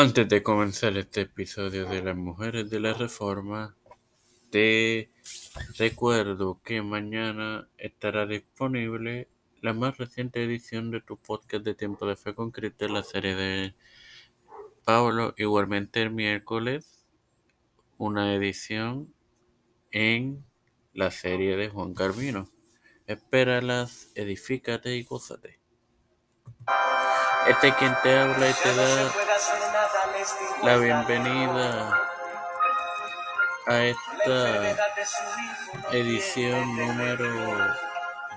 Antes de comenzar este episodio de las mujeres de la reforma, te recuerdo que mañana estará disponible la más reciente edición de tu podcast de Tiempo de Fe con la serie de Pablo. Igualmente el miércoles, una edición en la serie de Juan Carvino. Espéralas, edifícate y gózate. Este es quien te habla y te da la bienvenida a esta edición número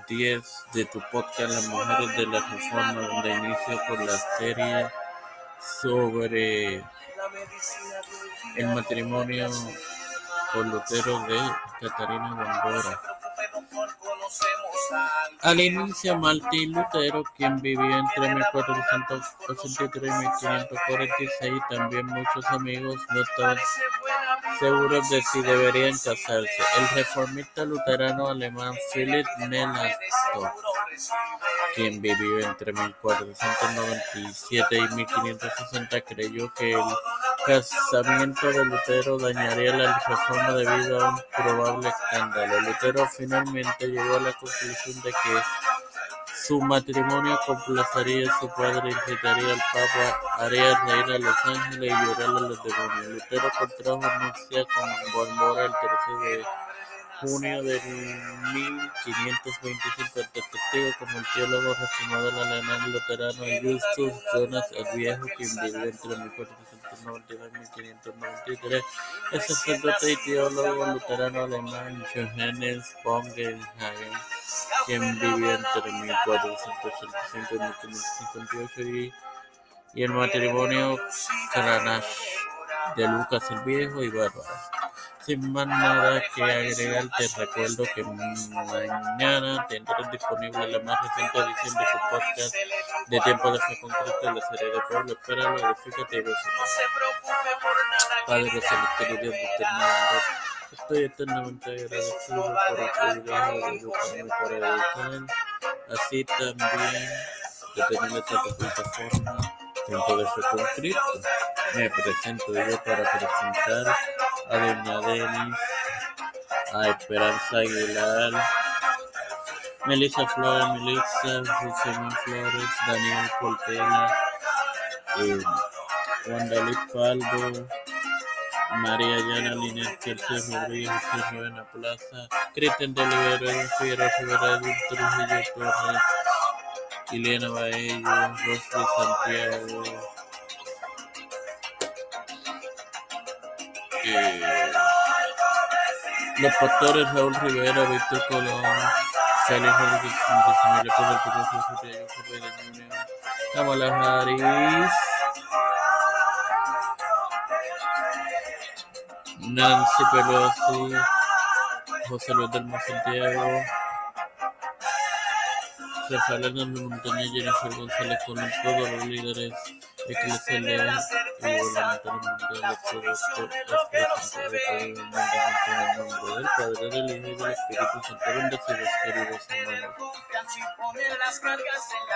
10 de tu podcast Las Mujeres de la Reforma, donde inicio con la serie sobre el matrimonio con Lutero de Catarina Bambora. Al inicio, Martín Lutero, quien vivía entre 1483 y 1546, también muchos amigos no estaban seguros de si deberían casarse. El reformista luterano alemán Philipp Melanchthon, quien vivió entre 1497 y 1560, creyó que el casamiento de Lutero dañaría la reforma debido a un probable escándalo. Lutero finalmente llegó a la conclusión de que su matrimonio complacería a su padre, incitaría al Papa, haría reír a los ángeles y llorar a los demonios. Lutero contrajo nupcia con Bárbara el 13 de junio de 1525. El testigo como el teólogo reformador alemán luterano Justus Jonas el Viejo, quien vivió entre 1492 y 1593. El sacerdote y teólogo luterano alemán Johannes von Gegenhagen, quien vivió entre 1485 y 1558, y, y el matrimonio Cranach de Lucas el Viejo y Bárbara. Sin más nada que agregar, te recuerdo que mañana tendrás disponible la más reciente edición de tu podcast de Tiempo de Fe con Cristo en la serie de Pueblo. Espéralo, edifícate y. Padre Celestial Dios determinado, estoy eternamente agradecido por el privilegio de educarme para educar. Así también de tener esta plataforma Tiempo de Fe con Cristo. Me presento yo para presentar a Doña Denis, a Esperanza Aguilar, Melissa Flores, Melissa, Josemín Flores, Daniel Portela, eh, Juan David Faldo, María Yana Linet, Kersia Rodríguez, José Rivera Plaza, Cristian de Olivero, Figueroa Rivera, Trujillo Torres, Ileana Baello, Rosly Santiago, los pastores Raúl Rivera, Víctor Colón, Félix Rodríguez, Pedro Picasso, Santiago Ferreira Jr., Kamala Harris, Nancy Pelosi, José Luis del Santiago, Rafael Hernández Montaña, Jennifer González Colón, todos los líderes eclesiales y gubernamentales mundiales, todo esto es presentado humildemente en el nombre del Padre, del Hijo y del Espíritu Santo. Bendecidos, queridos hermanos.